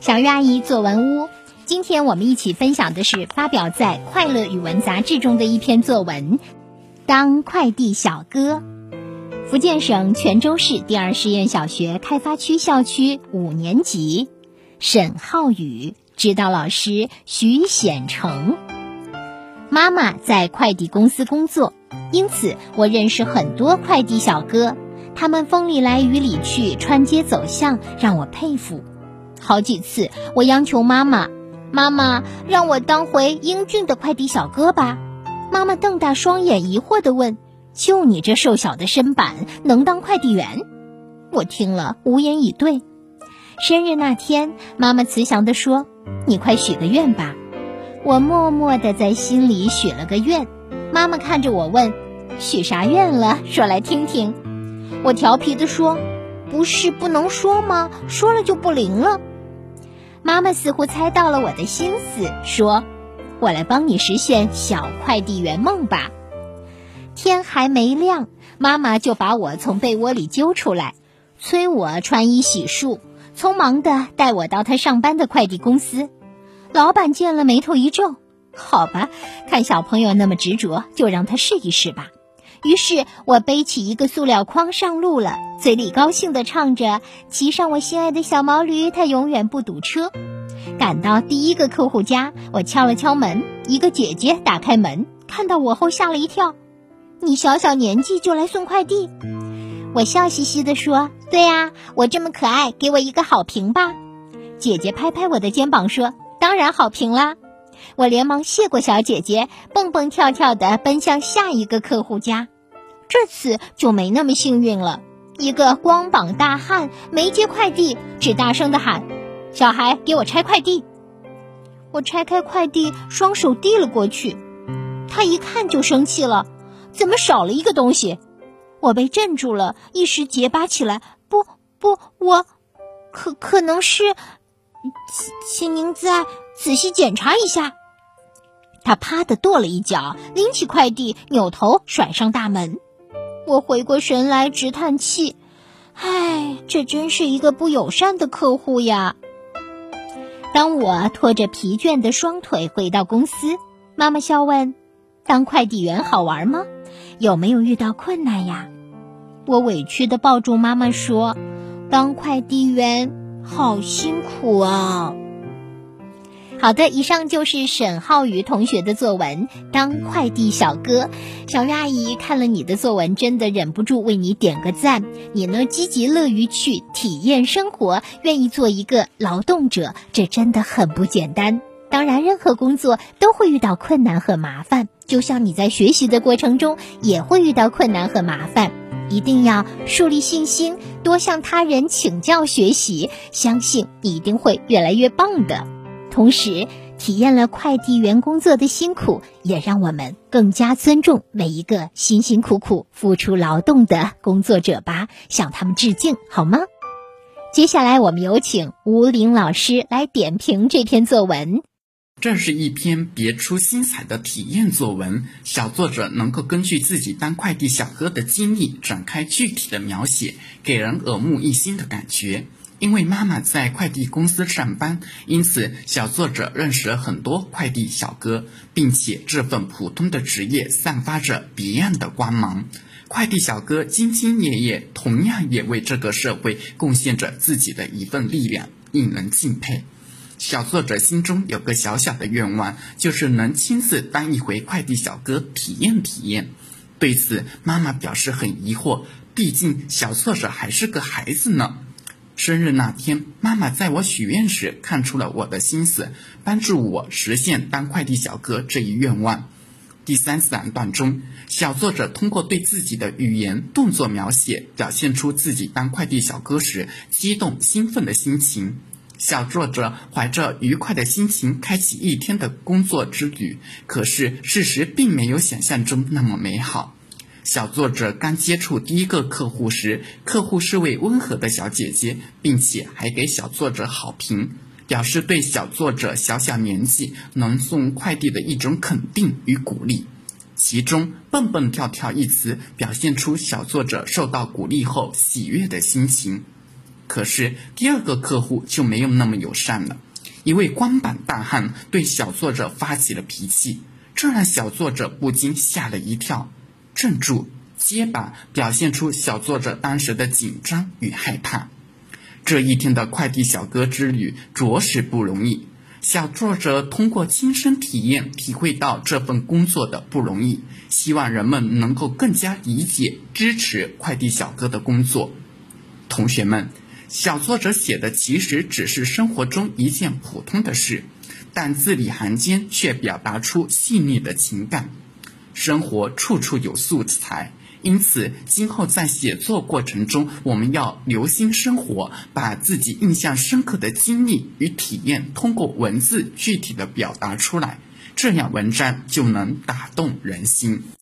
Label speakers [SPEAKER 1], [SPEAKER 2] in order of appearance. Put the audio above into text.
[SPEAKER 1] 小鱼阿姨作文屋，今天我们一起分享的是发表在《快乐语文》杂志中的一篇作文《当快递小哥》。福建省泉州市第二实验小学开发区校区五年级，沈浩宇指导老师徐显成。妈妈在快递公司工作，因此我认识很多快递小哥，他们风里来雨里去，穿街走巷，让我佩服。好几次，我央求妈妈：“妈妈，让我当回英俊的快递小哥吧。”妈妈瞪大双眼，疑惑地问：“就你这瘦小的身板，能当快递员？”我听了无言以对。生日那天，妈妈慈祥地说：“你快许个愿吧。”我默默地在心里许了个愿。妈妈看着我问：“许啥愿了？说来听听。”我调皮地说：“不是不能说吗？说了就不灵了。”妈妈似乎猜到了我的心思，说：“我来帮你实现小快递员梦吧。”天还没亮，妈妈就把我从被窝里揪出来，催我穿衣洗漱，匆忙地带我到他上班的快递公司。老板见了，眉头一皱：“好吧，看小朋友那么执着，就让他试一试吧。”于是我背起一个塑料筐上路了，嘴里高兴地唱着：“骑上我心爱的小毛驴，它永远不堵车。”赶到第一个客户家，我敲了敲门，一个姐姐打开门，看到我后吓了一跳：“你小小年纪就来送快递？”我笑嘻嘻地说：“对呀，我这么可爱，给我一个好评吧。”姐姐拍拍我的肩膀说：“当然好评啦。”我连忙谢过小姐姐，蹦蹦跳跳地奔向下一个客户家。这次就没那么幸运了。一个光膀大汉没接快递，只大声地喊：“小孩，给我拆快递！”我拆开快递，双手递了过去。他一看就生气了：“怎么少了一个东西？”我被镇住了，一时结巴起来：“不不，我可可能是，请您再仔细检查一下。”他啪的跺了一脚，拎起快递，扭头甩上大门。我回过神来，直叹气：“唉，这真是一个不友善的客户呀。”当我拖着疲倦的双腿回到公司，妈妈笑问：“当快递员好玩吗？有没有遇到困难呀？”我委屈地抱住妈妈说：“当快递员好辛苦啊。”好的，以上就是沈浩宇同学的作文《当快递小哥》。小月阿姨看了你的作文，真的忍不住为你点个赞。你呢，积极乐于去体验生活，愿意做一个劳动者，这真的很不简单。当然，任何工作都会遇到困难和麻烦，就像你在学习的过程中也会遇到困难和麻烦。一定要树立信心，多向他人请教学习，相信你一定会越来越棒的。同时，体验了快递员工作的辛苦，也让我们更加尊重每一个辛辛苦苦付出劳动的工作者吧，向他们致敬，好吗？接下来，我们有请吴林老师来点评这篇作文。
[SPEAKER 2] 这是一篇别出心裁的体验作文，小作者能够根据自己当快递小哥的经历展开具体的描写，给人耳目一新的感觉。因为妈妈在快递公司上班，因此小作者认识了很多快递小哥，并且这份普通的职业散发着别样的光芒。快递小哥兢兢业业，同样也为这个社会贡献着自己的一份力量，令人敬佩。小作者心中有个小小的愿望，就是能亲自当一回快递小哥，体验体验。对此，妈妈表示很疑惑，毕竟小作者还是个孩子呢。生日那天，妈妈在我许愿时看出了我的心思，帮助我实现当快递小哥这一愿望。第三散段中，小作者通过对自己的语言、动作描写，表现出自己当快递小哥时激动兴奋的心情。小作者怀着愉快的心情开启一天的工作之旅，可是事实并没有想象中那么美好。小作者刚接触第一个客户时，客户是位温和的小姐姐，并且还给小作者好评，表示对小作者小小年纪能送快递的一种肯定与鼓励。其中“蹦蹦跳跳”一词，表现出小作者受到鼓励后喜悦的心情。可是第二个客户就没有那么友善了。一位光板大汉对小作者发起了脾气，这让小作者不禁吓了一跳，镇住，结巴，表现出小作者当时的紧张与害怕。这一天的快递小哥之旅着实不容易。小作者通过亲身体验，体会到这份工作的不容易，希望人们能够更加理解、支持快递小哥的工作。同学们，小作者写的其实只是生活中一件普通的事，但字里行间却表达出细腻的情感。生活处处有素材。因此，今后在写作过程中，我们要留心生活，把自己印象深刻的经历与体验通过文字具体的表达出来，这样文章就能打动人心。